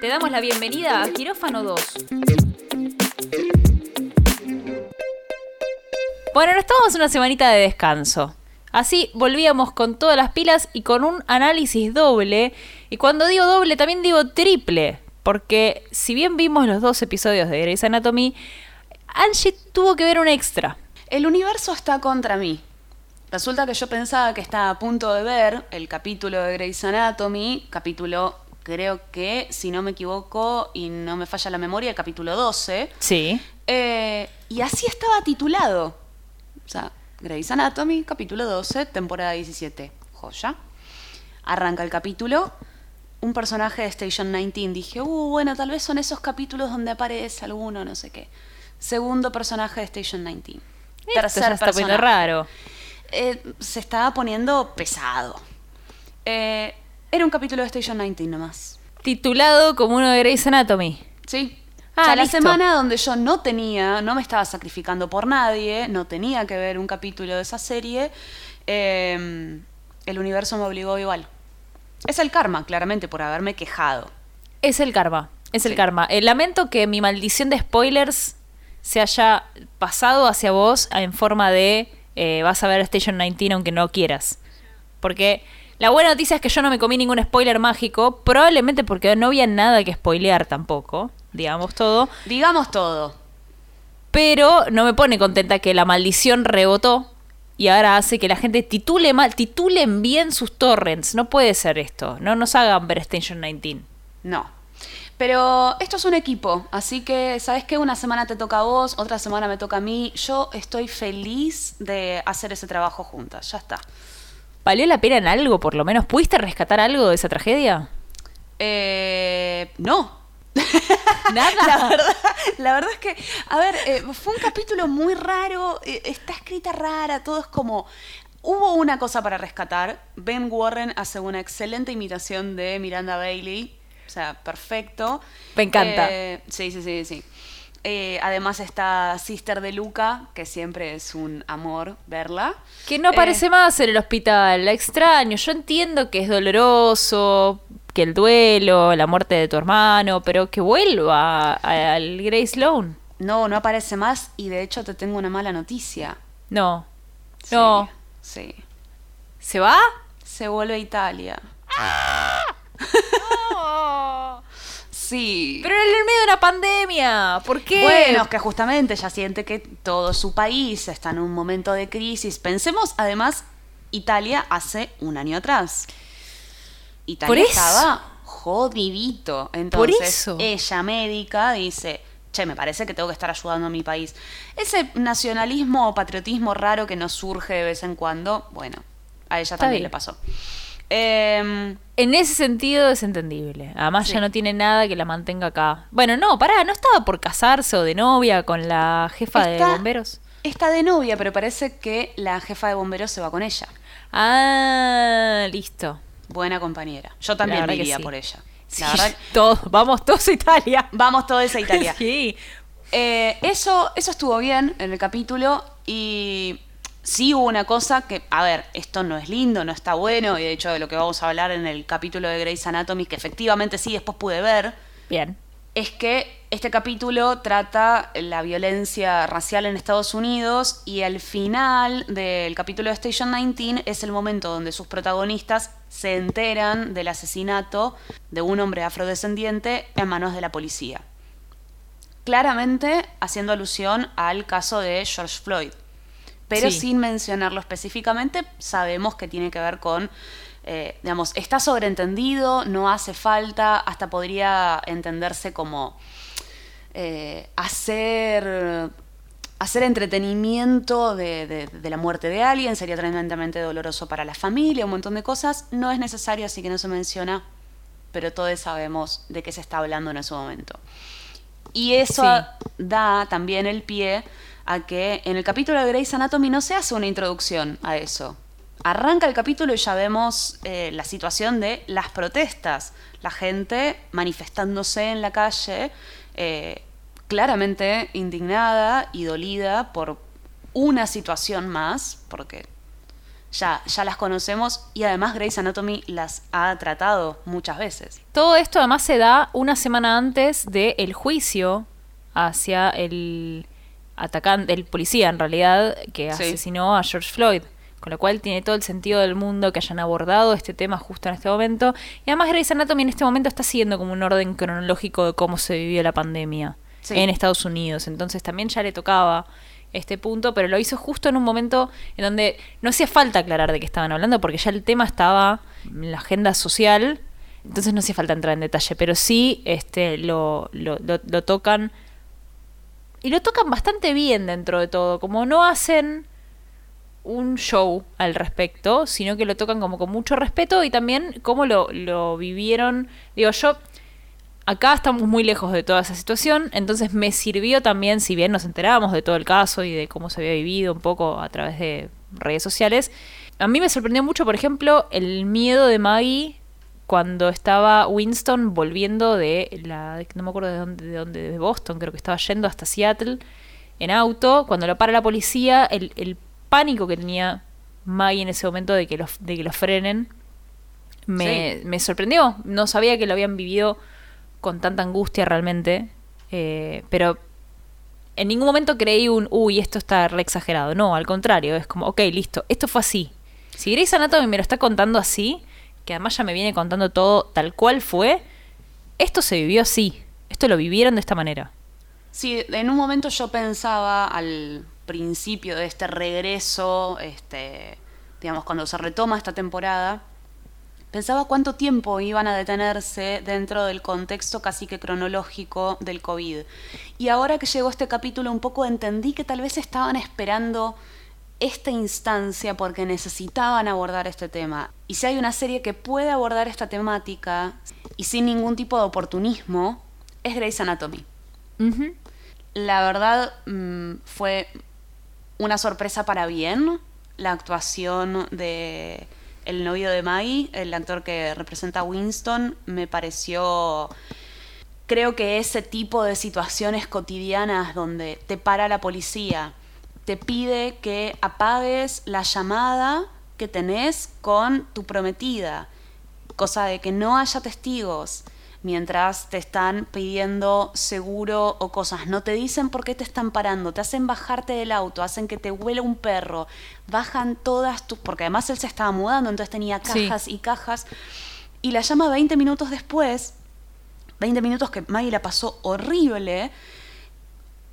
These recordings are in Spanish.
Te damos la bienvenida a Quirófano 2. Bueno, nos tomamos una semanita de descanso. Así volvíamos con todas las pilas y con un análisis doble. Y cuando digo doble, también digo triple. Porque si bien vimos los dos episodios de Grey's Anatomy, Angie tuvo que ver un extra. El universo está contra mí. Resulta que yo pensaba que estaba a punto de ver el capítulo de Grey's Anatomy, capítulo creo que, si no me equivoco y no me falla la memoria, el capítulo 12. Sí. Eh, y así estaba titulado. O sea, Grey's Anatomy, capítulo 12, temporada 17. Joya. Arranca el capítulo. Un personaje de Station 19. Dije, uh, bueno, tal vez son esos capítulos donde aparece alguno, no sé qué. Segundo personaje de Station 19. Tercer se está poniendo raro. Eh, se estaba poniendo pesado. Eh, era un capítulo de Station 19 nomás. Titulado como uno de Grey's Anatomy. Sí. Ah, la semana donde yo no tenía, no me estaba sacrificando por nadie, no tenía que ver un capítulo de esa serie, em, el universo me obligó igual. Es el karma, claramente, por haberme quejado. Es el karma, es el karma. Eh, lamento que mi maldición de spoilers se haya pasado hacia vos en forma de eh, vas a ver Station 19 aunque no quieras. Porque la buena noticia es que yo no me comí ningún spoiler mágico, probablemente porque no había nada que spoilear tampoco, digamos todo. Digamos todo. Pero no me pone contenta que la maldición rebotó y ahora hace que la gente titule mal, titulen bien sus torrents. No puede ser esto. No nos hagan ver Station 19. No. Pero esto es un equipo, así que, ¿sabes qué? Una semana te toca a vos, otra semana me toca a mí. Yo estoy feliz de hacer ese trabajo juntas, ya está. ¿Valió la pena en algo, por lo menos? ¿Pudiste rescatar algo de esa tragedia? Eh, no. Nada. la, verdad, la verdad es que, a ver, eh, fue un capítulo muy raro, eh, está escrita rara, todo es como... Hubo una cosa para rescatar. Ben Warren hace una excelente imitación de Miranda Bailey. O sea, perfecto. Me encanta. Eh, sí, sí, sí, sí. Eh, además está Sister de Luca, que siempre es un amor verla. Que no aparece Eh, más en el hospital, la extraño. Yo entiendo que es doloroso, que el duelo, la muerte de tu hermano, pero que vuelva a- al Grace Sloan. No, no aparece más y de hecho te tengo una mala noticia. No. Sí, No. Sí. ¿Se va? Se vuelve a Italia. Sí. Pero en el medio de una pandemia. ¿Por qué? Bueno, es que justamente ella siente que todo su país está en un momento de crisis. Pensemos, además, Italia hace un año atrás. Italia Por eso. estaba jodidito. Entonces, eso. ella médica dice, che, me parece que tengo que estar ayudando a mi país. Ese nacionalismo o patriotismo raro que nos surge de vez en cuando, bueno, a ella también le pasó. Em, En ese sentido es entendible. Además Sí. ya no tiene nada que la mantenga acá. Bueno, no, pará, ¿no estaba por casarse o de novia con la jefa de bomberos? está de novia, pero parece que la jefa de bomberos se va con ella. Ah, listo. Buena compañera. Yo también me iría sí. por ella. Sí, La verdad, todos, vamos todos a Italia. vamos todos a Italia. Sí. Eh, eso, eso estuvo bien en el capítulo y sí hubo una cosa que, a ver, esto no es lindo, no está bueno, y de hecho de lo que vamos a hablar en el capítulo de Grey's Anatomy, que efectivamente sí después pude ver, Bien. es que este capítulo trata la violencia racial en Estados Unidos y al final del capítulo de Station 19 es el momento donde sus protagonistas se enteran del asesinato de un hombre afrodescendiente en manos de la policía. Claramente haciendo alusión al caso de George Floyd. Pero Sí. sin mencionarlo específicamente, sabemos que tiene que ver con, eh, digamos, está sobreentendido, no hace falta, hasta podría entenderse como eh, hacer, hacer entretenimiento de, de- de la muerte de alguien, sería tremendamente doloroso para la familia, un montón de cosas. No es necesario, así que no se menciona, pero todos sabemos de qué se está hablando en ese momento. Y eso Sí. da también el pie a que en el capítulo de Grey's Anatomy no se hace una introducción a eso. Arranca el capítulo y ya vemos eh, la situación de las protestas, la gente manifestándose en la calle, eh, claramente indignada y dolida por una situación más, porque ya, ya las conocemos y además Grey's Anatomy las ha tratado muchas veces. Todo esto además se da una semana antes del juicio hacia el atacante, el policía en realidad, que Sí. asesinó a George Floyd. Con lo cual tiene todo el sentido del mundo que hayan abordado este tema justo en este momento. Y además Grey's Anatomy en este momento está siguiendo como un orden cronológico de cómo se vivió la pandemia Sí. en Estados Unidos. Entonces también ya le tocaba este punto, pero lo hizo justo en un momento en donde no hacía falta aclarar de qué estaban hablando, porque ya el tema estaba en la agenda social, entonces no hacía falta entrar en detalle, pero sí este, lo, lo, lo- lo tocan y lo tocan bastante bien dentro de todo, como no hacen un show al respecto, sino que lo tocan como con mucho respeto y también cómo lo, lo vivieron. Digo, yo acá estamos muy lejos de toda esa situación, entonces me sirvió también, si bien nos enterábamos de todo el caso y de cómo se había vivido un poco a través de redes sociales, a mí me sorprendió mucho, por ejemplo, el miedo de Maggie cuando estaba Winston volviendo de la no me acuerdo de dónde de dónde de Boston creo que estaba yendo hasta Seattle en auto cuando lo para la policía el, el pánico que tenía Maggie en ese momento de que lo, de que frenen me, Sí. me sorprendió. No sabía que lo habían vivido con tanta angustia realmente eh, pero en ningún momento creí un uy esto está re exagerado no al contrario es como ok listo esto fue así. Si Grey's Anatomy me lo está contando así que además ya me viene contando todo tal cual fue esto se vivió así esto lo vivieron de esta manera Sí, en un momento yo pensaba al principio de este regreso, este, digamos, cuando se retoma esta temporada, pensaba cuánto tiempo iban a detenerse dentro del contexto casi que cronológico del COVID. Y ahora que llegó este capítulo un poco entendí que tal vez estaban esperando esta instancia porque necesitaban abordar este tema. Y si hay una serie que puede abordar esta temática y sin ningún tipo de oportunismo, es Grey's Anatomy. La verdad mm, fue una sorpresa para bien la actuación de el novio de Maggie, el actor que representa a Winston, me pareció creo que ese tipo de situaciones cotidianas donde te para la policía, te pide que apagues la llamada que tenés con tu prometida, cosa de que no haya testigos mientras te están pidiendo seguro o cosas. No te dicen por qué te están parando, te hacen bajarte del auto, hacen que te huele un perro, bajan todas tus... porque además él se estaba mudando, entonces tenía Sí. cajas y cajas. Y la llama 20 minutos después, 20 minutos que Maggie la pasó horrible,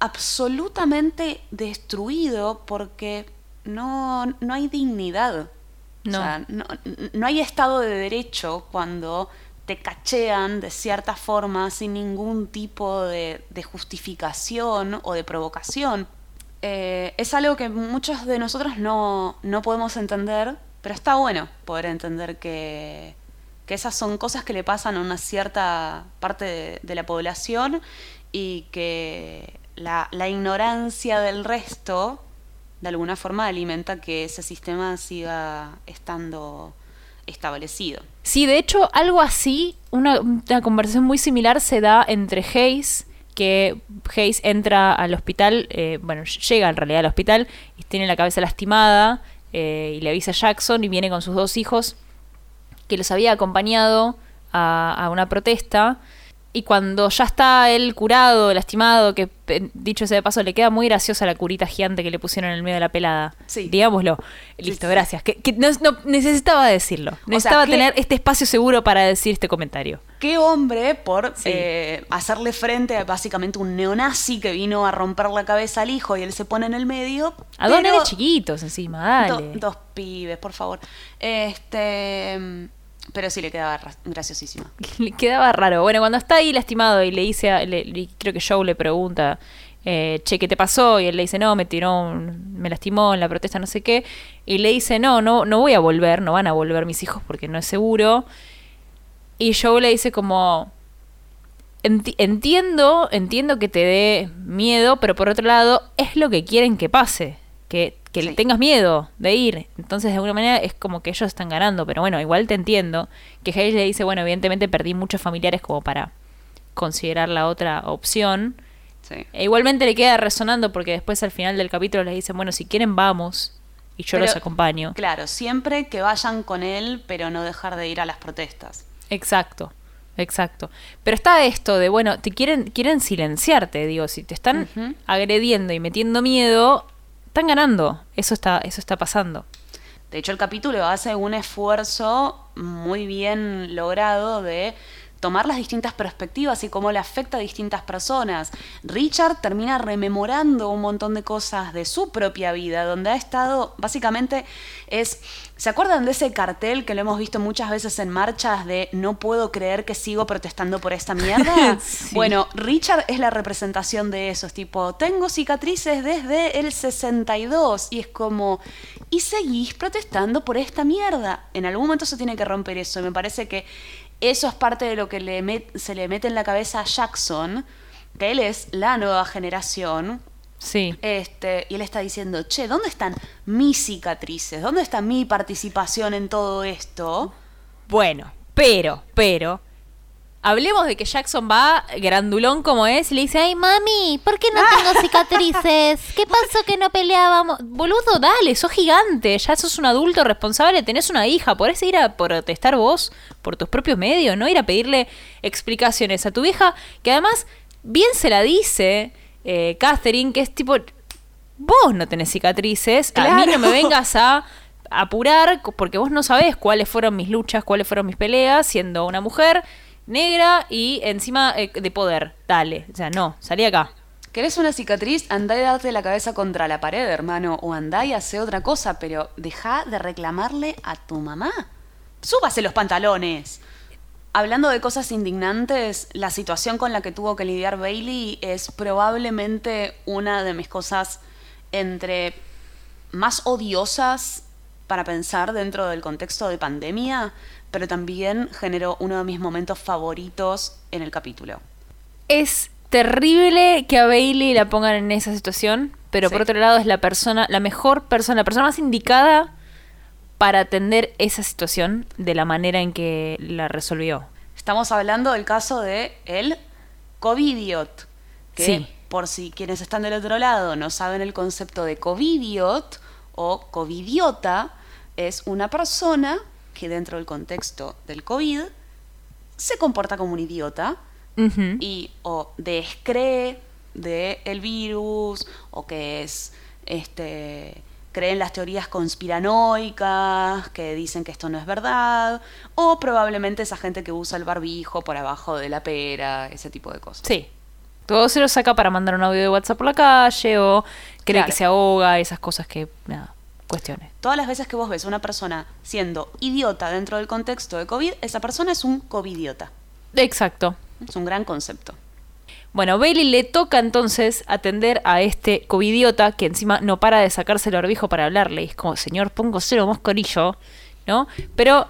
absolutamente destruido porque no, no hay dignidad. No. O sea, no, no hay estado de derecho cuando te cachean de cierta forma sin ningún tipo de, de justificación o de provocación. Eh, es algo que muchos de nosotros no, no podemos entender, pero está bueno poder entender que, que esas son cosas que le pasan a una cierta parte de, de la población y que la, la ignorancia del resto de alguna forma alimenta que ese sistema siga estando establecido. Sí, de hecho, algo así, una, una conversación muy similar se da entre Hayes, que Hayes entra al hospital, eh, bueno, llega en realidad al hospital y tiene la cabeza lastimada eh, y le avisa a Jackson y viene con sus dos hijos que los había acompañado a, a una protesta. Y cuando ya está él curado, lastimado, que pe- dicho sea de paso, le queda muy graciosa la curita gigante que le pusieron en el medio de la pelada. Sí. Digámoslo. Listo, sí. gracias. Que, que no, no- necesitaba decirlo. Necesitaba ¿qué- tener este espacio seguro para decir este comentario. ¿Qué hombre por Sí. eh, hacerle frente a básicamente un neonazi que vino a romper la cabeza al hijo y él se pone en el medio? A dos nenes chiquitos encima, Do- dos pibes, por favor. Este, pero sí le quedaba ra- graciosísima. Le quedaba raro. Bueno, cuando está ahí lastimado y le dice, a- le- creo que Joe le pregunta, eh, che, ¿qué te pasó? Y él le dice, no, me tiró, un- me lastimó en la protesta, no sé qué. Y le dice, no, no, no voy a volver, no van a volver mis hijos porque no es seguro. Y Joe le dice como, "Enti- entiendo, entiendo que te dé miedo, pero por otro lado, es lo que quieren que pase. Que, que le tengas miedo de ir. Entonces, de alguna manera, es como que ellos están ganando. Pero bueno, igual te entiendo. Que Hayes le dice, bueno, evidentemente perdí muchos familiares como para considerar la otra opción. Sí. E igualmente le queda resonando porque después al final del capítulo le dicen, bueno, si quieren vamos. y yo Pero, los acompaño. Claro, siempre que vayan con él, pero no dejar de ir a las protestas. Exacto, exacto. Pero está esto de, bueno, te quieren, quieren silenciarte, digo, si te están agrediendo y metiendo miedo, están ganando. Eso está, eso está pasando. De hecho, el capítulo hace un esfuerzo muy bien logrado de tomar las distintas perspectivas y cómo le afecta a distintas personas. Richard termina rememorando un montón de cosas de su propia vida, donde ha estado, básicamente es, ¿se acuerdan de ese cartel que lo hemos visto muchas veces en marchas de no puedo creer que sigo protestando por esta mierda? Sí. Bueno, Richard es la representación de eso, es tipo, tengo cicatrices desde el 62 y es como, y seguís protestando por esta mierda. En algún momento se tiene que romper eso y me parece que eso es parte de lo que le met- se le mete en la cabeza a Jackson, que él es la nueva generación. Sí. Este, y él está diciendo, che, ¿dónde están mis cicatrices? ¿Dónde está mi participación en todo esto? Bueno, pero, pero, hablemos de que Jackson va grandulón como es y le dice, ay mami, ¿por qué no tengo cicatrices? ¿Qué pasó que no peleábamos? Boludo, dale, sos gigante, ya sos un adulto responsable, tenés una hija, podés ir a protestar vos por tus propios medios, no ir a pedirle explicaciones a tu hija, que además bien se la dice eh, Catherine, que es tipo, vos no tenés cicatrices, a mí no me vengas a apurar porque vos no sabés cuáles fueron mis luchas, cuáles fueron mis peleas, siendo una mujer negra y encima eh, de poder. Dale, o sea, no, salí acá. ¿Querés una cicatriz? Andá y date la cabeza contra la pared, hermano. O andá y hace otra cosa, pero deja de reclamarle a tu mamá. Súbase los pantalones. Hablando de cosas indignantes, la situación con la que tuvo que lidiar Bailey es probablemente una de mis cosas entre más odiosas para pensar dentro del contexto de pandemia, pero también generó uno de mis momentos favoritos en el capítulo. Es terrible que a Bailey la pongan en esa situación, pero por otro lado es la persona, la mejor persona, la persona más indicada para atender esa situación de la manera en que la resolvió. Estamos hablando del caso de el covidiot, que Sí. por si quienes están del otro lado no saben el concepto de covidiot o covidiota, es una persona que dentro del contexto del COVID se comporta como un idiota y o descree del el virus o que es este cree en las teorías conspiranoicas que dicen que esto no es verdad o probablemente esa gente que usa el barbijo por abajo de la pera ese tipo de cosas Sí. Todo se lo saca para mandar un audio de WhatsApp por la calle o cree Claro. que se ahoga, esas cosas que, nada, cuestiones. todas las veces que vos ves a una persona siendo idiota dentro del contexto de COVID esa persona es un covidiota Exacto. es un gran concepto Bueno, Bailey le toca entonces atender a este covidiota que encima no para de sacarse el barbijo para hablarle. Y es como, señor, pongo cero moscorillo, ¿no? Pero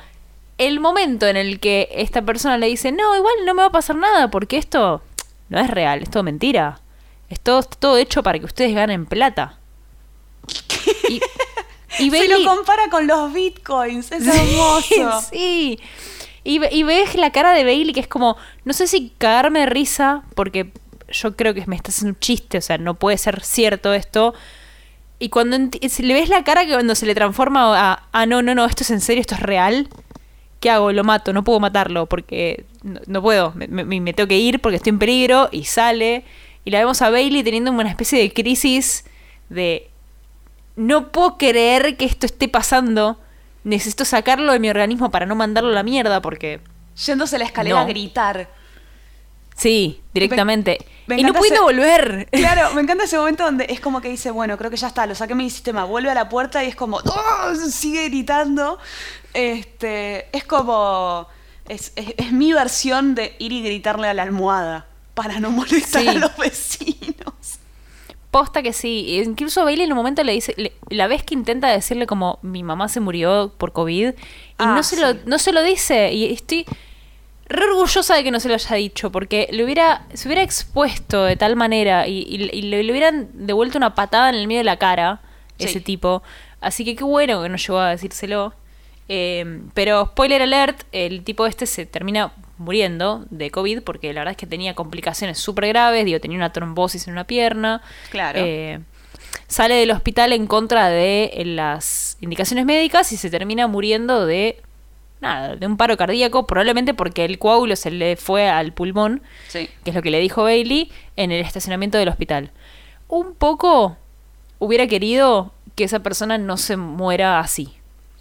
el momento en el que esta persona le dice, no, igual no me va a pasar nada porque esto no es real, es todo mentira. Es todo, todo hecho para que ustedes ganen plata. Y, y se lo compara con los bitcoins es hermoso Sí. Y, y ves la cara de Bailey que es como, no sé si cagarme de risa, porque yo creo que me está haciendo un chiste, o sea, no puede ser cierto esto. Y cuando le ves la cara que cuando se le transforma a, ah, no, no, no, esto es en serio, esto es real, ¿qué hago? Lo mato, no puedo matarlo porque no, no puedo, me, me- me tengo que ir porque estoy en peligro y sale. Y la vemos a Bailey teniendo una especie de crisis de no puedo creer que esto esté pasando. Necesito sacarlo de mi organismo para no mandarlo a la mierda porque... yéndose a la escalera No. a gritar Sí, directamente. me y no pudiendo volver. Claro, me encanta ese momento donde es como que dice, bueno, creo que ya está, lo saqué mi sistema, vuelve a la puerta y es como, ¡oh! sigue gritando. Este, es como, es, es- es mi versión de ir y gritarle a la almohada para no molestar Sí. a los vecinos. Posta que sí. Incluso Bailey en un momento le dice, le- la vez que intenta decirle como mi mamá se murió por COVID y Ah, no se lo, no se lo dice. Y estoy re orgullosa de que no se lo haya dicho, porque le hubiera, se hubiera expuesto de tal manera y, y- y le, le hubieran devuelto una patada en el medio de la cara, Sí. ese tipo. Así que qué bueno que no llegó a decírselo. Eh, pero spoiler alert, el tipo este se termina muriendo de COVID porque la verdad es que tenía complicaciones súper graves, digo, tenía una trombosis en una pierna. Claro. Eh, sale del hospital en contra de eh, las indicaciones médicas y se termina muriendo de nada, de un paro cardíaco, probablemente porque el coágulo se le fue al pulmón, Sí. que es lo que le dijo Bailey, en el estacionamiento del hospital. Un poco hubiera querido que esa persona no se muera así.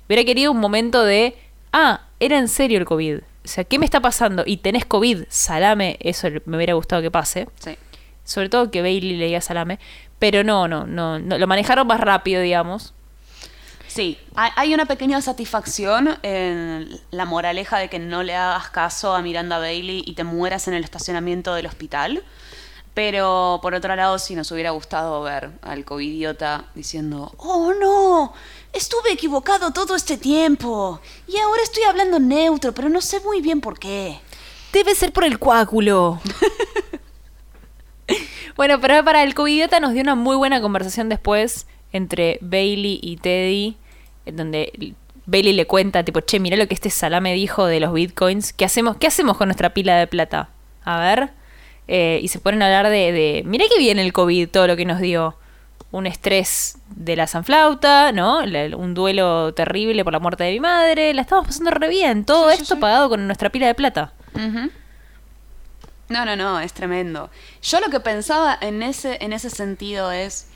Hubiera querido un momento de, ah, era en serio el COVID. O sea, ¿qué me está pasando? Y tenés COVID, salame, eso me hubiera gustado que pase. Sí. Sobre todo que Bailey le diga salame. Pero no, no, no, no, lo manejaron más rápido, digamos. Sí, hay hay una pequeña satisfacción en la moraleja de que no le hagas caso a Miranda Bailey y te mueras en el estacionamiento del hospital. Pero por otro lado, sí nos hubiera gustado ver al covidiota diciendo, oh no, estuve equivocado todo este tiempo y ahora estoy hablando neutro, pero no sé muy bien por qué. Debe ser por el coágulo. bueno, pero para el covidiota nos dio una muy buena conversación después entre Bailey y Teddy, en donde Bailey le cuenta, tipo, che, mira lo que este salame dijo de los bitcoins. ¿Qué hacemos, qué hacemos con nuestra pila de plata? A ver. Eh, y se ponen a hablar de, de, mira que viene el COVID, todo lo que nos dio. Un estrés de la sanflauta, ¿no? La- un duelo terrible por la muerte de mi madre. La estamos pasando re bien. Todo Sí, esto sí. pagado con nuestra pila de plata. No, no, no, es tremendo. Yo lo que pensaba en ese, en ese sentido es.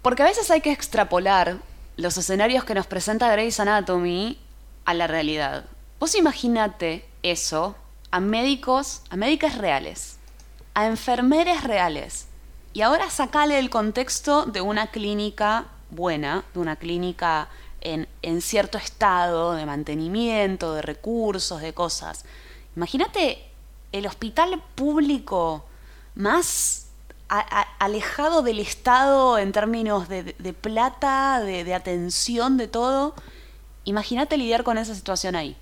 Porque a veces hay que extrapolar los escenarios que nos presenta Grey's Anatomy a la realidad. Vos imaginate eso a médicos, a médicas reales, a enfermeras reales. Y ahora sacale el contexto de una clínica buena, de una clínica en, en cierto estado de mantenimiento, de recursos, de cosas. Imagínate el hospital público más alejado del Estado en términos de, de- plata, de atención, de todo. Imagínate lidiar con esa situación ahí.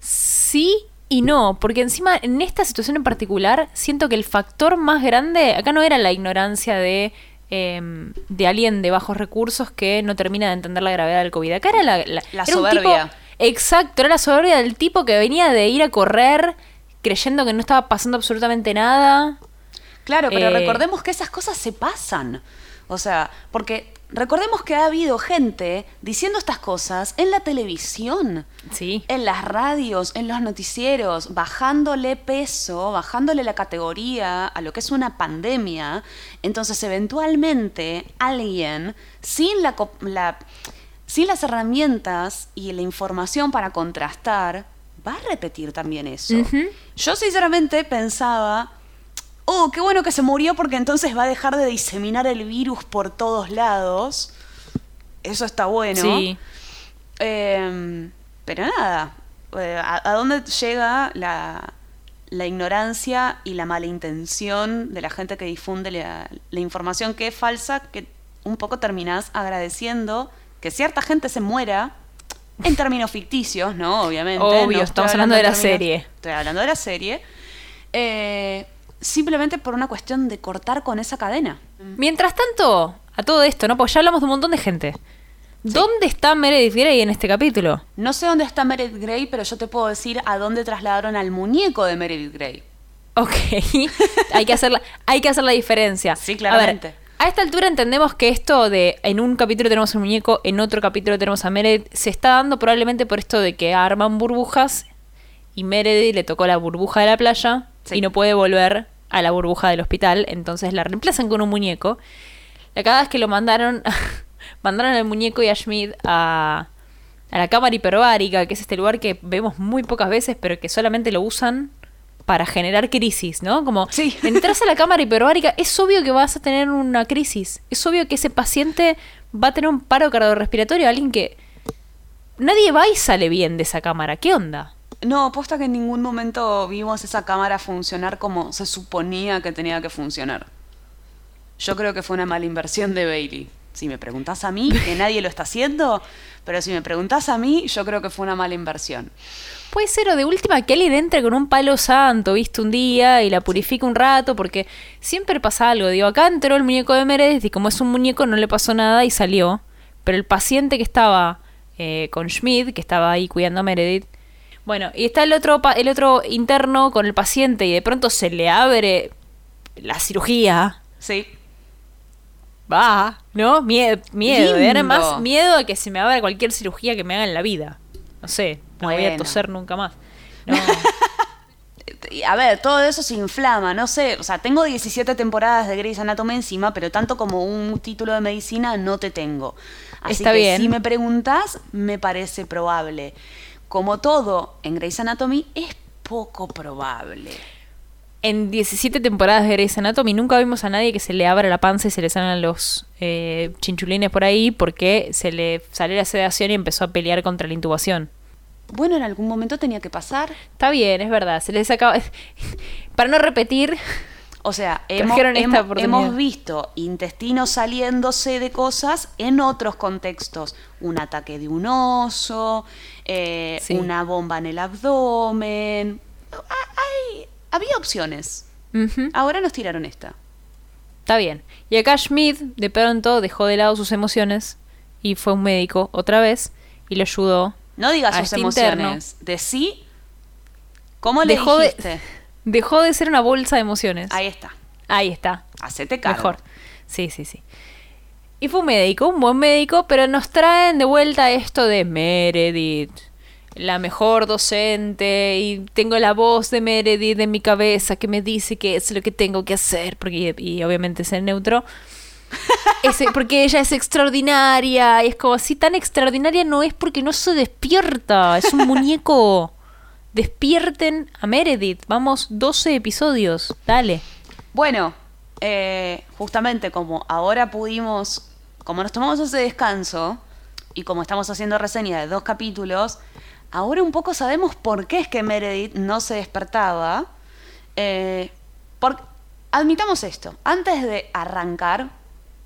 Sí y no, porque encima en esta situación en particular siento que el factor más grande acá no era la ignorancia de, em, de alguien de bajos recursos que no termina de entender la gravedad del COVID. Acá era la, la, La era un soberbia. tipo- exacto, era la soberbia del tipo que venía de ir a correr creyendo que no estaba pasando absolutamente nada. Claro, pero Eh, recordemos que esas cosas se pasan. O sea, porque recordemos que ha habido gente diciendo estas cosas en la televisión, Sí. en las radios, en los noticieros, bajándole peso, bajándole la categoría a lo que es una pandemia. Entonces, eventualmente, alguien sin la, sin las herramientas y la información para contrastar va a repetir también eso. Yo sinceramente pensaba, oh, qué bueno que se murió porque entonces va a dejar de diseminar el virus por todos lados. Eso está bueno. Sí. Eh, pero nada, eh, ¿a, a dónde llega la, la ignorancia y la mala intención de la gente que difunde la, la información que es falsa, que un poco terminás agradeciendo que cierta gente se muera? En términos ficticios, ¿no? Obviamente. Obvio, no estamos hablando de la términos- serie. Estoy hablando de la serie. Eh, simplemente por una cuestión de cortar con esa cadena. Mientras tanto, a todo esto, ¿no? Porque ya hablamos de un montón de gente. ¿Dónde está Meredith Grey en este capítulo? No sé dónde está Meredith Grey, pero yo te puedo decir a dónde trasladaron al muñeco de Meredith Grey. Ok, hay que hacer la, hay que hacer la diferencia. Sí, claramente. A, ver, a esta altura entendemos que esto de en un capítulo tenemos un muñeco, en otro capítulo tenemos a Meredith, se está dando probablemente por esto de que arman burbujas y Meredith le tocó la burbuja de la playa Sí. y no puede volver a la burbuja del hospital, entonces la reemplazan con un muñeco. La cagada es que lo mandaron, mandaron al muñeco y a Schmidt a, a la cámara hiperbárica, que es este lugar que vemos muy pocas veces, pero que solamente lo usan para generar crisis, ¿no? Como Sí. entras a la cámara hiperbárica, es obvio que vas a tener una crisis. Es obvio que ese paciente va a tener un paro cardiorrespiratorio, alguien que nadie va y sale bien de esa cámara. ¿Qué onda? No, posta que en ningún momento vimos esa cámara funcionar como se suponía que tenía que funcionar. Yo creo que fue una mala inversión de Bailey. Si me preguntás a mí, que nadie lo está haciendo, pero si me preguntás a mí, yo creo que fue una mala inversión. Puede ser, o de última, que alguien entre con un palo santo, viste, un día y la purifica un rato, porque siempre pasa algo. Digo, acá entró el muñeco de Meredith y como es un muñeco no le pasó nada y salió. Pero el paciente que estaba eh, con Schmidt, que estaba ahí cuidando a Meredith, bueno, y está el otro, el otro interno con el paciente y de pronto se le abre la cirugía. Sí. Va, ¿no? Miedo, miedo. Además, miedo a que se me haga cualquier cirugía que me haga en la vida. No sé, no voy a Bueno. toser nunca más. No. A ver, todo eso se inflama, no sé, o sea, tengo 17 temporadas de Grey's Anatomy encima, pero tanto como un título de medicina no te tengo. Así Está que bien. si me preguntas, me parece probable. Como todo en Grey's Anatomy, es poco probable. En 17 temporadas de Grey's Anatomy nunca vimos a nadie que se le abra la panza y se le salgan los eh, chinchulines por ahí porque se le salió la sedación y empezó a pelear contra la intubación. Bueno, en algún momento tenía que pasar. Está bien, es verdad. Se les acaba. Para no repetir, O sea, hemos, hemos- visto intestinos saliéndose de cosas en otros contextos. Un ataque de un oso, eh, Sí. una bomba en el abdomen. Ah, hay- había opciones. Ahora nos tiraron esta. está bien. Y acá Schmidt de pronto dejó de lado sus emociones y fue un médico otra vez y le ayudó. No digas sus este interno. emociones. Decí cómo le Dejó de, dijiste. Dejó de ser una bolsa de emociones. Ahí está. Ahí está. Hacete cargo. Mejor. Sí, sí, sí. Y fue un médico, un buen médico, pero nos traen de vuelta esto de Meredith, la mejor docente, y tengo la voz de Meredith en mi cabeza que me dice que es lo que tengo que hacer, porque y obviamente es el neutro. Porque ella es extraordinaria, y es como así tan extraordinaria no es porque no se despierta, es un muñeco. Despierten a Meredith, vamos, 12 episodios, dale. Bueno, eh, justamente como ahora pudimos, como nos tomamos ese descanso y como estamos haciendo reseña de dos capítulos, ahora un poco sabemos por qué es que Meredith no se despertaba. Eh, por- admitamos esto, antes de arrancar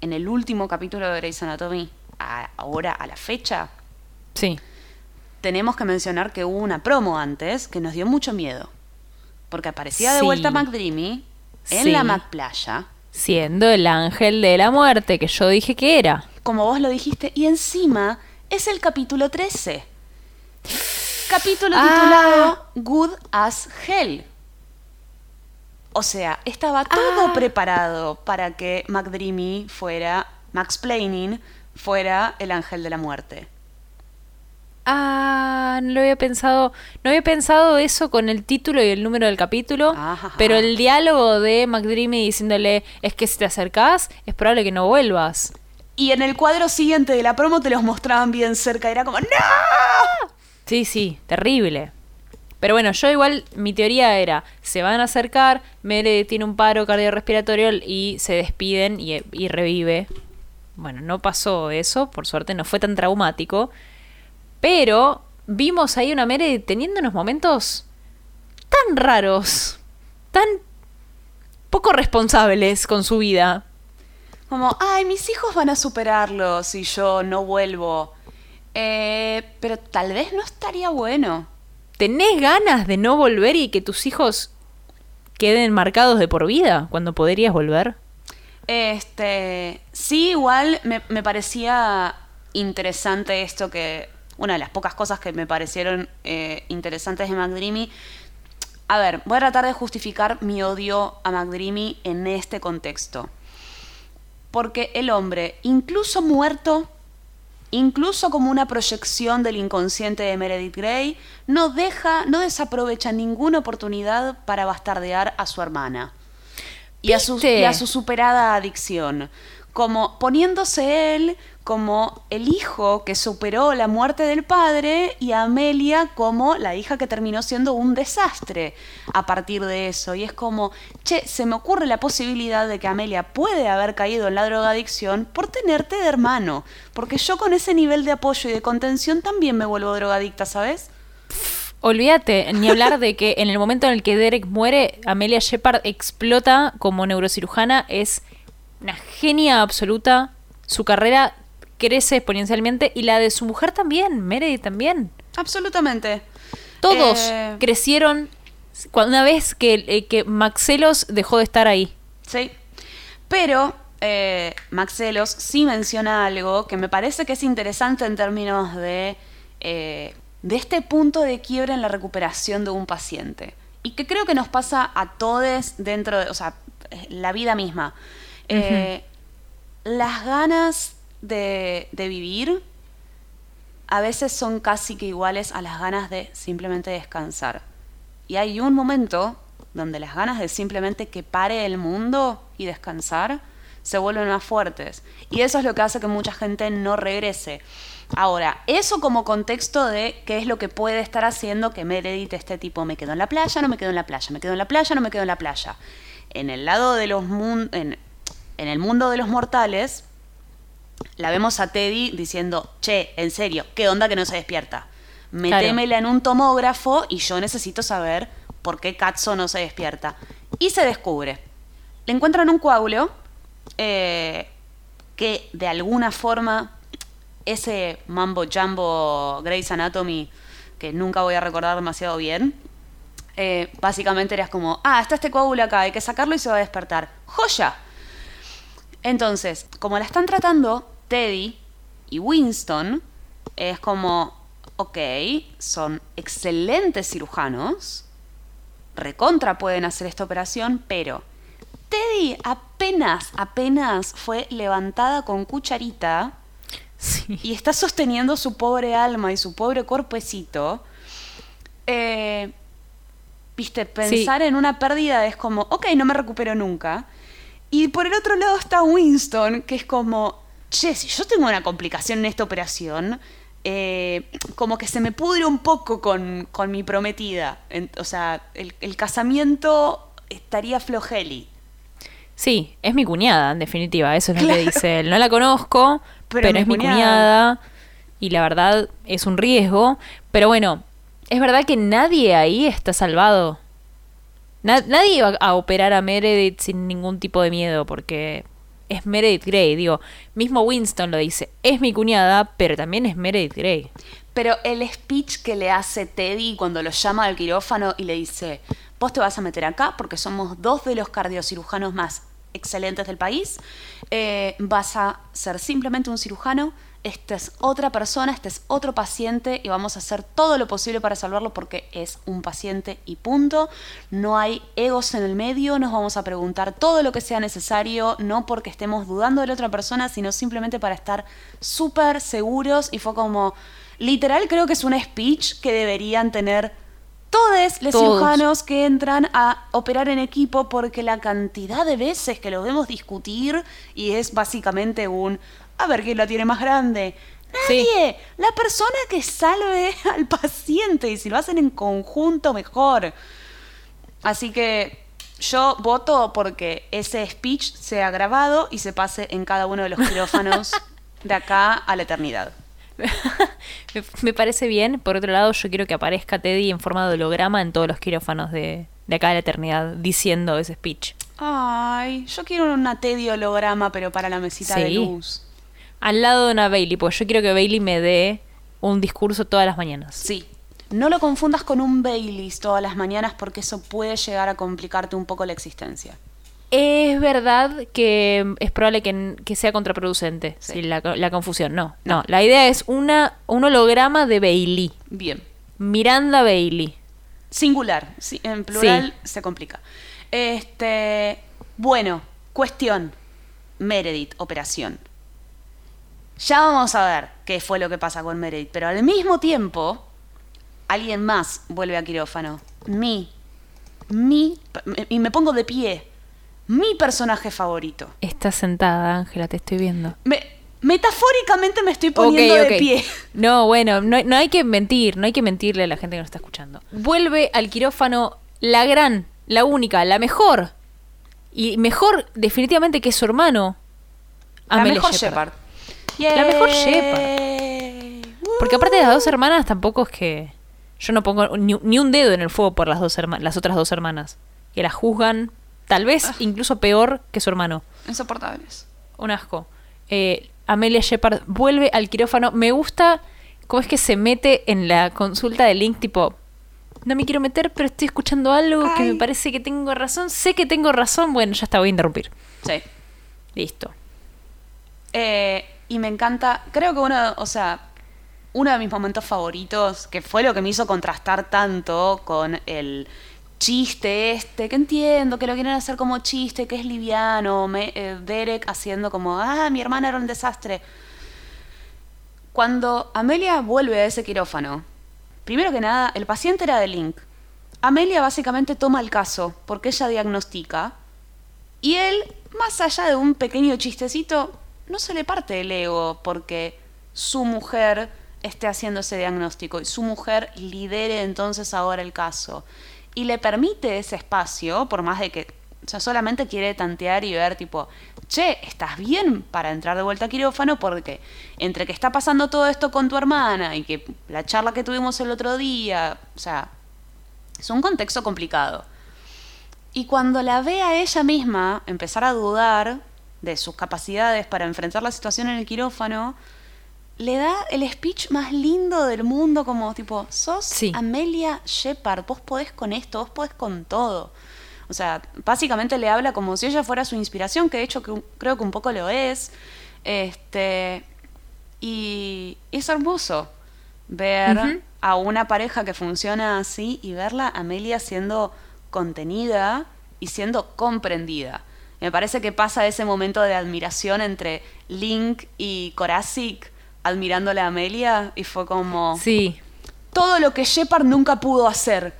en el último capítulo de Grey's Anatomy, a- ahora a la fecha, Sí. Tenemos que mencionar que hubo una promo antes que nos dio mucho miedo. Porque aparecía de Sí. vuelta McDreamy en Sí. la McPlaya, Siendo el ángel de la muerte que yo dije que era. como vos lo dijiste, y encima es el capítulo 13. Capítulo Ah. titulado Good as Hell. O sea, estaba todo Ah. preparado para que McDreamy fuera, Max Planning fuera el ángel de la muerte. Ah, no lo había pensado. No había pensado eso con el título y el número del capítulo. Ajá. Pero el diálogo de McDreamy diciéndole es que si te acercás, es probable que no vuelvas. Y en el cuadro siguiente de la promo te los mostraban bien cerca. Era como, ¡No! Sí, sí, terrible. Pero bueno, yo igual, mi teoría era, se van a acercar, Meredith tiene un paro cardiorrespiratorio y se despiden y, y revive. Bueno, no pasó eso, por suerte no fue tan traumático. Pero vimos ahí una Meredith teniendo unos momentos tan raros, tan poco responsables con su vida. Como, ay, mis hijos van a superarlo si yo no vuelvo. Eh, pero tal vez no estaría bueno. ¿Tenés ganas de no volver y que tus hijos queden marcados de por vida cuando podrías volver? Este, sí, igual me, me parecía interesante esto que, una de las pocas cosas que me parecieron eh, interesantes de McDreamy. A ver, voy a tratar de justificar mi odio a McDreamy en este contexto. Porque el hombre, incluso muerto, incluso como una proyección del inconsciente de Meredith Grey, no deja, no desaprovecha ninguna oportunidad para bastardear a su hermana y a, su, y a su superada adicción. Como poniéndose él como el hijo que superó la muerte del padre y Amelia como la hija que terminó siendo un desastre a partir de eso. Y es como, che, se me ocurre la posibilidad de que Amelia puede haber caído en la drogadicción por tenerte de hermano. Porque yo con ese nivel de apoyo y de contención también me vuelvo drogadicta, ¿sabes? Olvídate, ni hablar de que en el momento en el que Derek muere, Amelia Shepard explota como neurocirujana, es una genia absoluta, su carrera crece exponencialmente y la de su mujer también, Meredith también. Absolutamente. Todos Eh, crecieron una vez que, eh, que Maxelos dejó de estar ahí. Sí. Pero eh, Maxelos sí menciona algo que me parece que es interesante en términos de, eh, de este punto de quiebre en la recuperación de un paciente. Y que creo que nos pasa a todos dentro de, o sea, la vida misma. Eh, las ganas de, de vivir a veces son casi que iguales a las ganas de simplemente descansar. Y hay un momento donde las ganas de simplemente que pare el mundo y descansar se vuelven más fuertes. Y eso es lo que hace que mucha gente no regrese. Ahora, eso como contexto de qué es lo que puede estar haciendo que Meredith este tipo, me quedo en la playa, no me quedo en la playa, me quedo en la playa, no me quedo en la playa. En el lado de los en, en el mundo de los mortales, la vemos a Teddy diciendo, che, en serio, ¿qué onda que no se despierta? Metémela en un tomógrafo y yo necesito saber por qué Katzo no se despierta. Y se descubre. Le encuentran un coágulo eh, que de alguna forma ese mambo jumbo Grey's Anatomy que nunca voy a recordar demasiado bien, eh, básicamente eras como, ah, está este coágulo acá, hay que sacarlo y se va a despertar. ¡Joya! Entonces, como la están tratando, Teddy y Winston es como, ok, son excelentes cirujanos, recontra pueden hacer esta operación, pero Teddy apenas, apenas fue levantada con cucharita y está sosteniendo su pobre alma y su pobre cuerpecito. Eh, Viste, pensar en una pérdida es como, ok, no me recupero nunca. Y por el otro lado está Winston, que es como, che, si yo tengo una complicación en esta operación, eh, como que se me pudre un poco con, mi prometida. o sea, el, casamiento estaría flojeli. Sí, es mi cuñada, en definitiva, eso es lo que dice él. No la conozco, pero, es mi cuñada. Y la verdad es un riesgo. Pero bueno, es verdad que nadie ahí está salvado. nadie va a operar a Meredith sin ningún tipo de miedo, porque es Meredith Grey. Digo, mismo Winston lo dice, es mi cuñada, pero también es Meredith Grey. Pero el speech que le hace Teddy cuando lo llama al quirófano y le dice, vos te vas a meter acá porque somos dos de los cardiocirujanos más excelentes del país, eh, vas a ser simplemente un cirujano esta es otra persona, este es otro paciente y vamos a hacer todo lo posible para salvarlo porque es un paciente y punto. No hay egos en el medio, nos vamos a preguntar todo lo que sea necesario, no porque estemos dudando de la otra persona, sino simplemente para estar súper seguros y fue como, literal creo que es un speech que deberían tener todos los cirujanos que entran a operar en equipo porque la cantidad de veces que lo vemos discutir y es básicamente un a ver quién la tiene más grande. Nadie. La persona que salve al paciente y si lo hacen en conjunto mejor. Así que yo voto porque ese speech sea grabado y se pase en cada uno de los quirófanos de acá a la eternidad. me parece bien. Por otro lado, yo quiero que aparezca Teddy en forma de holograma en todos los quirófanos de, acá a la eternidad diciendo ese speech. Ay, yo quiero una Teddy holograma, pero para la mesita de luz al lado de una Bailey, porque yo quiero que Bailey me dé un discurso todas las mañanas. Sí. No lo confundas con un Bailey todas las mañanas porque eso puede llegar a complicarte un poco la existencia. Es verdad que es probable que, sea contraproducente la, confusión. No, no, La idea es una, un holograma de Bailey. Bien. Miranda Bailey. Singular. en plural se complica. Este. Bueno, cuestión. Meredith, operación. Ya vamos a ver qué fue lo que pasa con Meredith, pero al mismo tiempo, alguien más vuelve a quirófano. Mi, mi, y me pongo de pie, mi personaje favorito. Estás sentada, Ángela, te estoy viendo. metafóricamente me estoy poniendo de pie. No, bueno, no, no hay que mentir, no hay que mentirle a la gente que nos está escuchando. Vuelve al quirófano la gran, la única, la mejor. Y mejor definitivamente que su hermano. La mejor Shepard. La mejor Shepard. Porque aparte de las dos hermanas, tampoco es que. Yo no pongo ni, un dedo en el fuego por las, dos las otras dos hermanas. Que las juzgan, tal vez ah. incluso peor que su hermano. Insoportables. Un asco. Eh, Amelia Shepard vuelve al quirófano. Me gusta cómo es que se mete en la consulta de Link, tipo. No me quiero meter, pero estoy escuchando algo que me parece que tengo razón. Sé que tengo razón. Bueno, ya está, voy a interrumpir. Sí. Listo. Eh, y me encanta, creo que uno, o sea, uno de mis momentos favoritos, que fue lo que me hizo contrastar tanto con el chiste este, que entiendo que lo quieren hacer como chiste, que es liviano, me- eh, Derek haciendo como, ah, mi hermana era un desastre. Cuando Amelia vuelve a ese quirófano, primero que nada, el paciente era de Link. Amelia básicamente toma el caso porque ella diagnostica y él, más allá de un pequeño chistecito, no se le parte el ego porque su mujer esté haciendo ese diagnóstico y su mujer lidere entonces ahora el caso. Y le permite ese espacio, por más de que o sea, solamente quiere tantear y ver tipo, che, ¿estás bien para entrar de vuelta a quirófano? Porque entre que está pasando todo esto con tu hermana y que la charla que tuvimos el otro día, o sea, es un contexto complicado. Y cuando la ve a ella misma empezar a dudar de sus capacidades para enfrentar la situación en el quirófano, le da el speech más lindo del mundo, como tipo, sos Sí. Amelia Shepard, vos podés con esto, vos podés con todo. O sea, básicamente le habla como si ella fuera su inspiración, que de hecho que- creo que un poco lo es. Este, y es hermoso ver a una pareja que funciona así y verla Amelia siendo contenida y siendo comprendida. Me parece que pasa ese momento de admiración entre Link y Korasik admirándole a Amelia y fue como Sí. todo lo que Shepard nunca pudo hacer.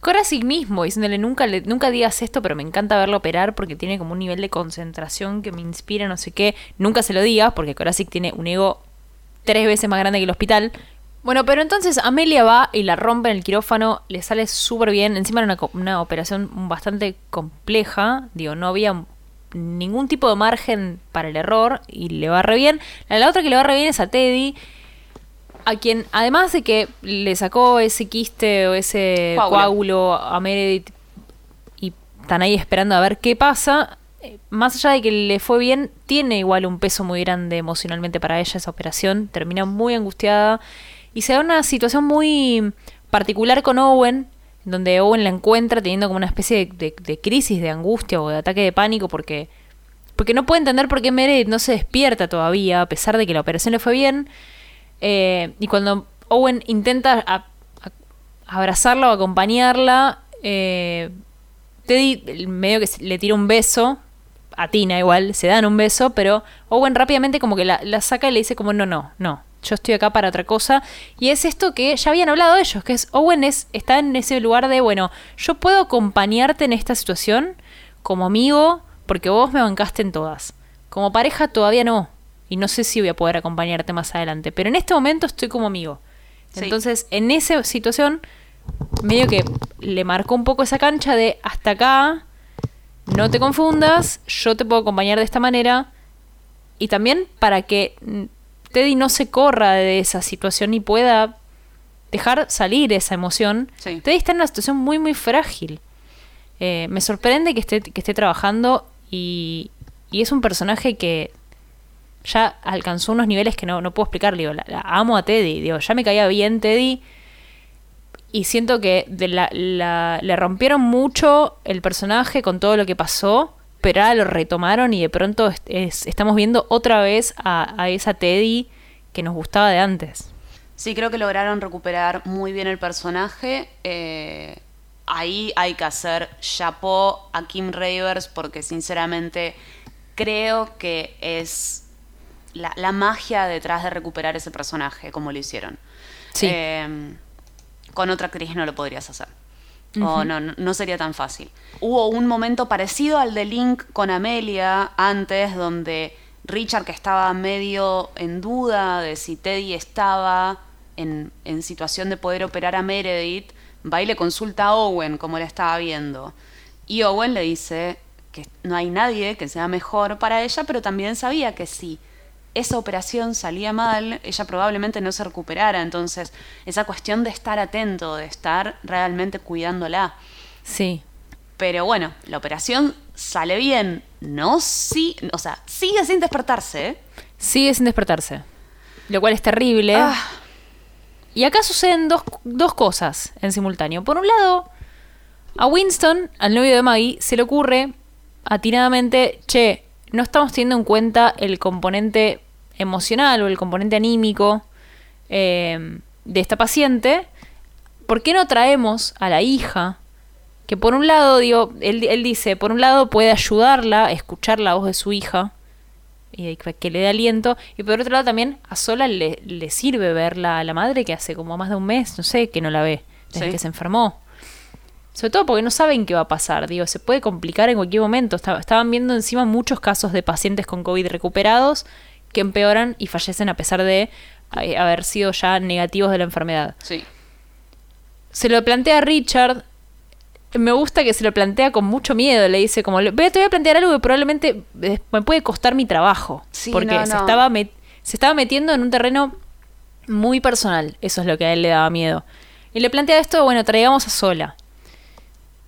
Korasik mismo, diciéndole nunca, le- nunca digas esto, pero me encanta verlo operar porque tiene como un nivel de concentración que me inspira, no sé qué. Nunca se lo digas porque Korasik tiene un ego tres veces más grande que el hospital. Bueno, pero entonces Amelia va y la rompe en el quirófano, le sale súper bien. Encima era una, operación bastante compleja, digo, no había ningún tipo de margen para el error y le va re bien. La, la otra que le va re bien es a Teddy, a quien, además de que le sacó ese quiste o ese Coágulo. coágulo, a Meredith y están ahí esperando a ver qué pasa, más allá de que le fue bien, tiene igual un peso muy grande emocionalmente para ella esa operación, termina muy angustiada y se da una situación muy particular con Owen, donde Owen la encuentra teniendo como una especie de, de- crisis de angustia o de ataque de pánico porque porque no puede entender por qué Meredith no se despierta todavía, a pesar de que la operación le fue bien. Eh, y cuando Owen intenta abrazarla o acompañarla, eh, Teddy medio que le tira un beso, a Tina igual, se dan un beso, pero Owen rápidamente como que la, la saca y le dice como no, no, no, yo estoy acá para otra cosa. Y es esto que ya habían hablado ellos, que es Owen es, está en ese lugar de, bueno, yo puedo acompañarte en esta situación como amigo, porque vos me bancaste en todas. Como pareja todavía no. Y no sé si voy a poder acompañarte más adelante. Pero en este momento estoy como amigo. Sí. Entonces, en esa situación, medio que le marcó un poco esa cancha de hasta acá, no te confundas, yo te puedo acompañar de esta manera. Y también para que mm, Teddy no se corra de esa situación y pueda dejar salir esa emoción. Sí. Teddy está en una situación muy, muy frágil. Eh, me sorprende que esté, que esté trabajando y, y es un personaje que ya alcanzó unos niveles que no, no puedo explicar. Digo, la, la amo a Teddy. Digo, ya me caía bien Teddy. Y siento que de la, la- le rompieron mucho el personaje con todo lo que pasó. Pero ahora lo retomaron y de pronto es- es- estamos viendo otra vez a, a esa Teddy que nos gustaba de antes. Sí, creo que lograron recuperar muy bien el personaje. Eh, ahí hay que hacer chapó a Kim Ravers porque sinceramente creo que es la, la magia detrás de recuperar ese personaje como lo hicieron. Sí. Eh, con otra actriz no lo podrías hacer. O no, no, sería tan fácil. Hubo un momento parecido al de Link con Amelia antes, donde Richard, que estaba medio en duda de si Teddy estaba en, en situación de poder operar a Meredith, va y le consulta a Owen como la estaba viendo. Y Owen le dice que no hay nadie que sea mejor para ella, pero también sabía que si esa operación salía mal, ella probablemente no se recuperara. Entonces, esa cuestión de estar atento, de estar realmente cuidándola. Sí. Pero bueno, la operación sale bien. No sí, o sea, sigue sin despertarse. ¿eh? Sigue sin despertarse. Lo cual es terrible. Ah, Y acá suceden dos, dos cosas en simultáneo. Por un lado, a Winston, al novio de Maggie, se le ocurre atinadamente, che, no estamos teniendo en cuenta el componente emocional o el componente anímico eh, de esta paciente. ¿Por qué no traemos a la hija Que por un lado, digo, él, él dice, por un lado puede ayudarla a escuchar la voz de su hija y que le dé aliento. Y por otro lado también a Sola le, le sirve verla a la madre que hace como más de un mes, no sé, que no la ve, desde Sí. que se enfermó. Sobre todo porque no saben qué va a pasar, digo, se puede complicar en cualquier momento. Esta- Estaban viendo encima muchos casos de pacientes con COVID recuperados que empeoran y fallecen a pesar de eh, haber sido ya negativos de la enfermedad. Sí. Se lo plantea a Richard. Me gusta que se lo plantea con mucho miedo. Le dice como, "Ve, te voy a plantear algo que probablemente eh, me puede costar mi trabajo. Sí, porque no, se, no. Estaba se estaba metiendo en un terreno muy personal. Eso es lo que a él le daba miedo. Y le plantea esto, bueno, traigamos a Sola.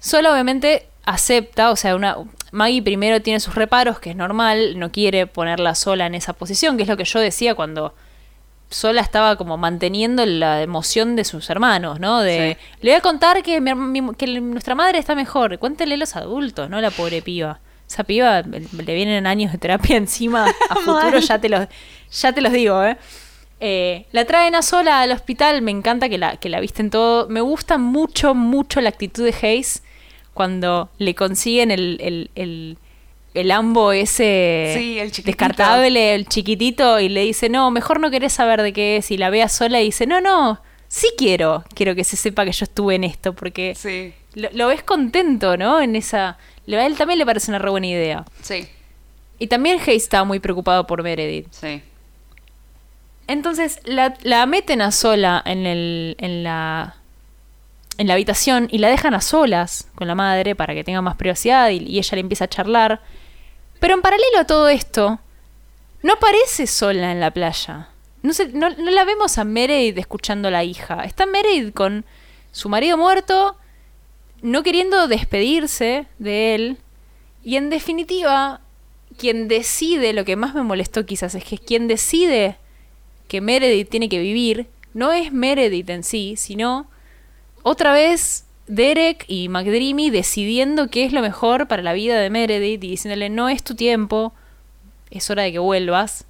Sola obviamente acepta, o sea, una Maggie primero tiene sus reparos, que es normal, no quiere ponerla sola en esa posición, que es lo que yo decía cuando Sola estaba como manteniendo la emoción de sus hermanos, ¿no? De, Sí. le voy a contar que, mi- mi- que nuestra madre está mejor, cuéntele a los adultos, ¿no? La pobre piba. Esa piba le vienen años de terapia encima, a futuro ya te los, ya te los digo, ¿eh? Eh, la traen a sola al hospital, me encanta que la, que la visten todo. Me gusta mucho, mucho la actitud de Hayes cuando le consiguen el, el, el, el ambo ese Sí, el chiquitito. descartable, el chiquitito, y le dice, no, mejor no querés saber de qué es. Y la vea sola y dice, no, no, sí quiero, quiero que se sepa que yo estuve en esto, porque Sí. lo, lo ves contento, ¿no? En esa... A él también le parece una re buena idea. Sí. Y también Hayes estaba muy preocupado por Meredith. Sí. Entonces la, la meten a sola en, el, en, la, en la habitación y la dejan a solas con la madre para que tenga más privacidad y, ella le empieza a charlar. Pero en paralelo a todo esto, no aparece sola en la playa. No, se- no, no la vemos a Meredith escuchando a la hija. Está Meredith con su marido muerto, no queriendo despedirse de él. Y en definitiva, quien decide, lo que más me molestó quizás, es que quien decide que Meredith tiene que vivir no es Meredith en sí, sino otra vez Derek y McDreamy decidiendo qué es lo mejor para la vida de Meredith y diciéndole no es tu tiempo, es hora de que vuelvas.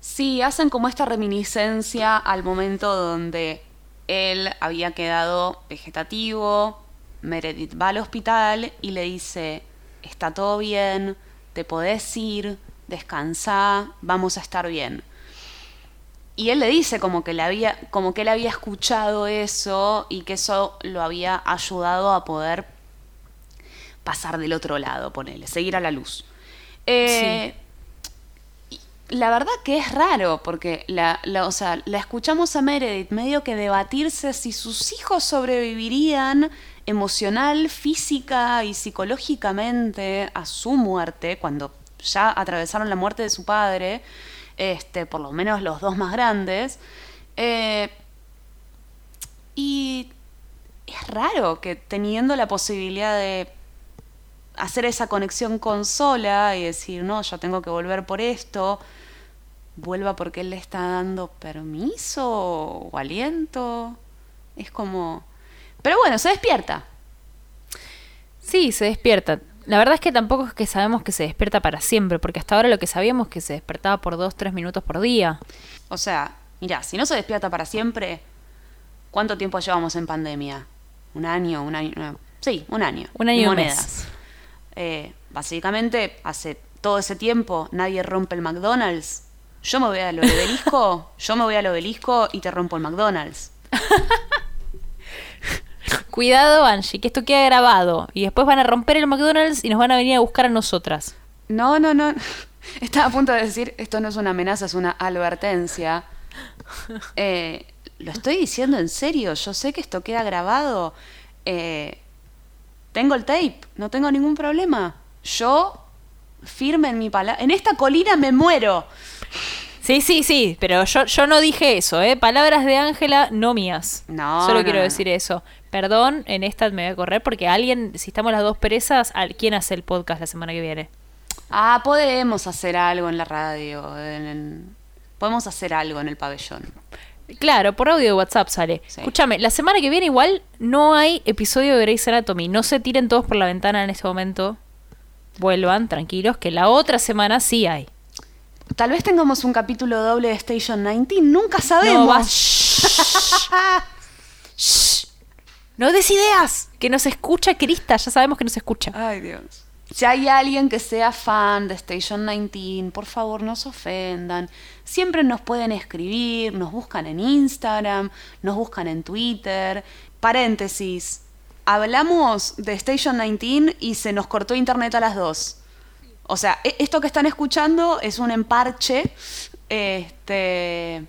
Sí, hacen como esta reminiscencia al momento donde él había quedado vegetativo, Meredith va al hospital y le dice, está todo bien, te podés ir, descansa, vamos a estar bien. Y él le dice como que, le había, como que él había escuchado eso y que eso lo había ayudado a poder pasar del otro lado, ponele, seguir a la luz. Eh, y La verdad que es raro, porque la, la- o sea, la escuchamos a Meredith medio que debatirse si sus hijos sobrevivirían emocional, física y psicológicamente a su muerte, cuando ya atravesaron la muerte de su padre, este, por lo menos los dos más grandes. Eh, y es raro que teniendo la posibilidad de hacer esa conexión con Sola y decir, no, yo tengo que volver por esto, vuelva porque él le está dando permiso o aliento. Es como... Pero bueno, se despierta. Sí, se despierta. La verdad es que tampoco es que sabemos que se despierta para siempre, porque hasta ahora lo que sabíamos es que se despertaba por dos, tres minutos por día. O sea, mira, si no se despierta para siempre, ¿cuánto tiempo llevamos en pandemia? ¿Un año? ¿Un año? no, Sí, un año. Un año y Monedas. mes. Eh, básicamente, hace todo ese tiempo nadie rompe el McDonald's. Yo me voy al obelisco, yo me voy al obelisco y te rompo el McDonald's. Cuidado, Angie, que esto queda grabado. Y después van a romper el McDonald's y nos van a venir a buscar a nosotras. No, no, no. Estaba a punto de decir, esto no es una amenaza, es una advertencia. Eh, lo estoy diciendo en serio, yo sé que esto queda grabado. Eh, tengo el tape, no tengo ningún problema. Yo firme en mi palabra. En esta colina me muero. Sí, sí, sí, pero yo, yo no dije eso, ¿eh? Palabras de Ángela, no mías. No, Solo no, quiero no, decir eso. Perdón, en esta me voy a correr porque alguien, si estamos las dos presas, ¿al- ¿quién hace el podcast la semana que viene? Ah, podemos hacer algo en la radio. en- en- podemos hacer algo en el pabellón. Claro, por audio de WhatsApp sale. Sí. Escúchame, la semana que viene igual no hay episodio de Grey's Anatomy. No se tiren todos por la ventana en este momento. Vuelvan, tranquilos, que la otra semana sí hay. Tal vez tengamos un capítulo doble de Station 19, nunca sabemos. No. No des ideas, que nos escucha Crista, ya sabemos que nos escucha. Ay, Dios. Si hay alguien que sea fan de Station 19, por favor no se ofendan. Siempre nos pueden escribir, nos buscan en Instagram, nos buscan en Twitter. Paréntesis. Hablamos de Station 19 y se nos cortó internet a las dos. O sea, e- esto que están escuchando es un emparche. Este.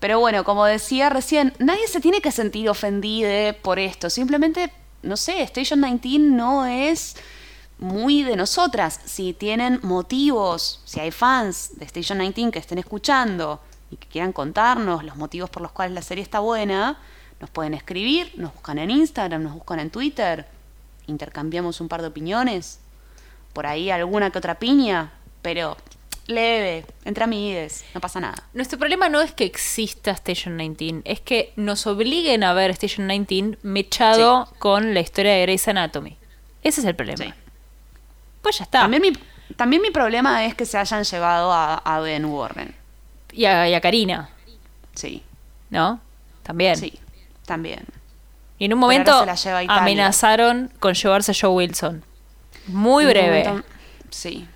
Pero bueno, como decía recién, nadie se tiene que sentir ofendido por esto. Simplemente, no sé, Station 19 no es muy de nosotras. Si tienen motivos, si hay fans de Station 19 que estén escuchando y que quieran contarnos los motivos por los cuales la serie está buena, nos pueden escribir, nos buscan en Instagram, nos buscan en Twitter, intercambiamos un par de opiniones, por ahí alguna que otra piña, pero leve, entre amigues, no pasa nada. Nuestro problema no es que exista Station 19, es que nos obliguen a ver Station 19 mechado con la historia de Grey's Anatomy. Ese es el problema. Sí. Pues ya está. También mi, también mi problema es que se hayan llevado a, a Ben Warren. Y a, y a Karina, Sí, ¿no? También. sí, también. Y en un momento amenazaron con llevarse a Joe Wilson. Muy breve. momento- sí.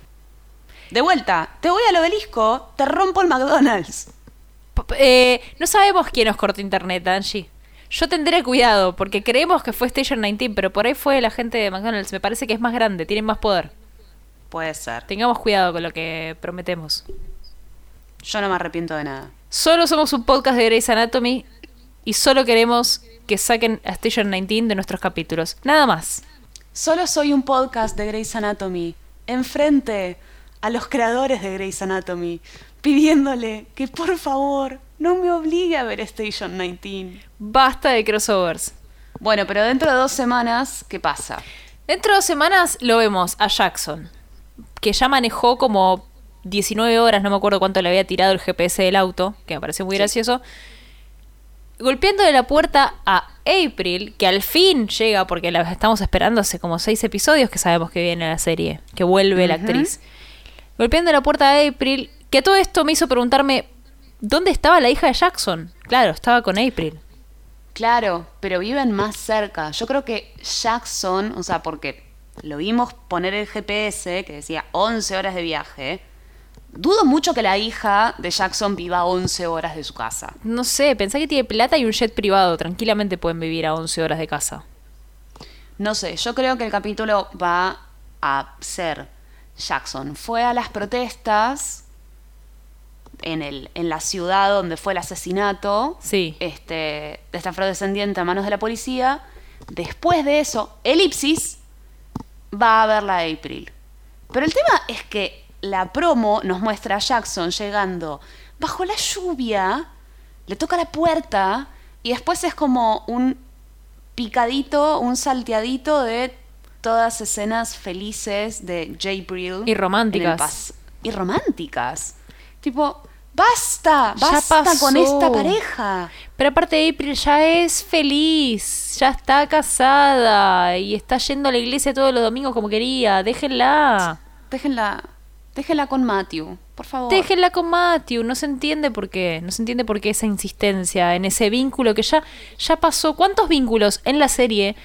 De vuelta, te voy al obelisco, te rompo el McDonald's. Eh, no sabemos quién nos cortó internet, Angie. Yo tendré cuidado, porque creemos que fue Station 19, pero por ahí fue la gente de McDonald's. Me parece que es más grande, tienen más poder. Puede ser. Tengamos cuidado con lo que prometemos. Yo no me arrepiento de nada. Solo somos un podcast de Grey's Anatomy y solo queremos que saquen a Station 19 de nuestros capítulos. Nada más. Solo soy un podcast de Grey's Anatomy, enfrente a los creadores de Grey's Anatomy, pidiéndole que por favor no me obligue a ver Station 19. Basta de crossovers. Bueno, pero dentro de dos semanas, ¿qué pasa? Dentro de dos semanas lo vemos a Jackson, que ya manejó como 19 horas, no me acuerdo cuánto le había tirado el GPS del auto, que me pareció muy Sí. gracioso, golpeándole la puerta a April, que al fin llega, porque la estamos esperando hace como seis episodios que sabemos que viene la serie, que vuelve la actriz. Golpeando la puerta a April, que todo esto me hizo preguntarme, ¿dónde estaba la hija de Jackson? Claro, estaba con April. Claro, pero viven más cerca. Yo creo que Jackson, o sea, porque lo vimos poner el GPS que decía 11 horas de viaje. Dudo mucho que la hija de Jackson viva 11 horas de su casa. No sé, pensé que tiene plata y un jet privado, tranquilamente pueden vivir a 11 horas de casa. No sé, yo creo que el capítulo va a ser Jackson. Fue a las protestas en, el, en la ciudad donde fue el asesinato Sí. este, de esta afrodescendiente a manos de la policía. Después de eso, Elipsis va a verla a April. Pero el tema es que la promo nos muestra a Jackson llegando bajo la lluvia, le toca la puerta y después es como un picadito, un salteadito de todas escenas felices de J. Brill. Y románticas. Y románticas. Tipo, basta, Ya basta con esta pareja. Pero aparte April ya es feliz, ya está casada y está yendo a la iglesia todos los domingos como quería. Déjenla. Déjenla, déjenla con Matthew, por favor. Déjenla con Matthew, no se entiende por qué, no se entiende por qué esa insistencia en ese vínculo que ya, ya pasó. ¿Cuántos vínculos en la serie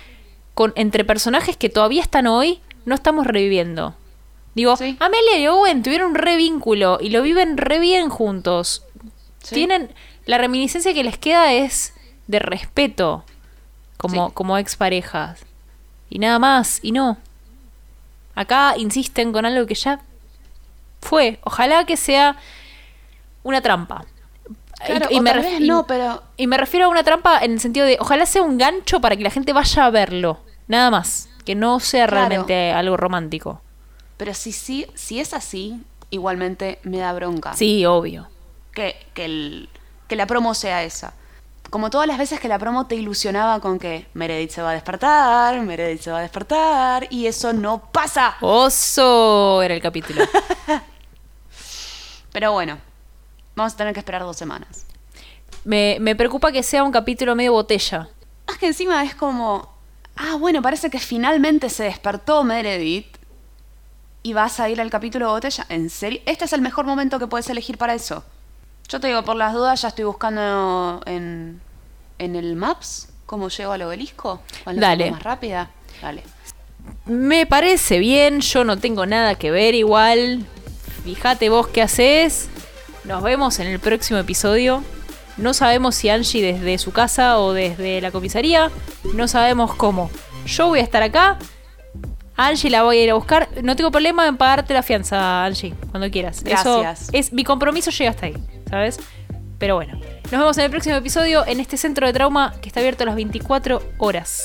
con, entre personajes que todavía están hoy no estamos reviviendo? Digo, Sí. Amelia y Owen tuvieron un re vínculo y lo viven re bien juntos. Sí. Tienen, la reminiscencia que les queda es de respeto como, Sí. como exparejas. Y nada más, y no. Acá insisten con algo que ya fue. Ojalá que sea una trampa. Claro, me no, pero y me refiero a una trampa en el sentido de, ojalá sea un gancho para que la gente vaya a verlo. Nada más. Que no sea Claro. realmente algo romántico. pero si, si, si es así, igualmente me da bronca. Sí, obvio. Que, que, el- que la promo sea esa. Como todas las veces que la promo te ilusionaba con que Meredith se va a despertar, Meredith se va a despertar, y eso no pasa. Oso era el capítulo. Pero bueno, vamos a tener que esperar dos semanas. me, me preocupa que sea un capítulo medio botella. Es que encima es como, ah, bueno, parece que finalmente se despertó Meredith y vas a ir al capítulo de botella. ¿En serio? Este es el mejor momento que puedes elegir para eso. Yo te digo, por las dudas, ya estoy buscando en, en el Maps cómo llego al obelisco. ¿Cuál es la Dale. más rápida? Dale. Me parece bien, yo no tengo nada que ver igual. Fíjate vos qué haces. Nos vemos en el próximo episodio. No sabemos si Angie desde su casa o desde la comisaría. No sabemos cómo. Yo voy a estar acá. Angie la voy a ir a buscar. No tengo problema en pagarte la fianza, Angie, cuando quieras. Gracias. Eso es mi compromiso llega hasta ahí, ¿sabes? Pero bueno, nos vemos en el próximo episodio en este centro de trauma que está abierto a las 24 horas.